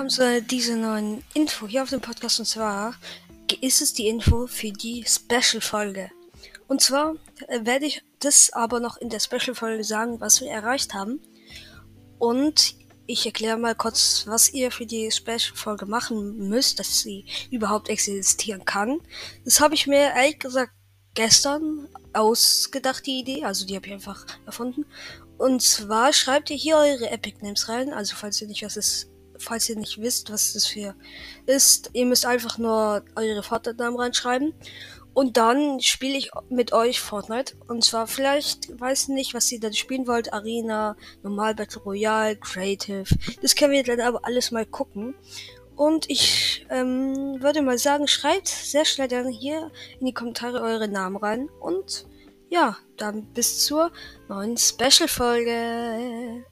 willkommen zu dieser neuen Info hier auf dem Podcast. Und zwar ist es die Info für die Special-Folge. Und zwar äh, werde ich das aber noch in der Special-Folge sagen, was wir erreicht haben. Und ich erkläre mal kurz, was ihr für die Special-Folge machen müsst, dass sie überhaupt existieren kann. Das habe ich mir ehrlich gesagt gestern ausgedacht, die Idee. Also die habe ich einfach erfunden. Und zwar schreibt ihr hier eure Epic Names rein. Also falls ihr nicht was ist, falls ihr nicht wisst, was das für ist, ihr müsst einfach nur eure Vaternamen reinschreiben. Und dann spiele ich mit euch Fortnite. Und zwar vielleicht, weiß nicht, was ihr dann spielen wollt. Arena, Normal Battle Royale, Creative. Das können wir dann aber alles mal gucken. Und ich ähm, würde mal sagen, schreibt sehr schnell dann hier in die Kommentare eure Namen rein. Und ja, dann bis zur neuen Special-Folge.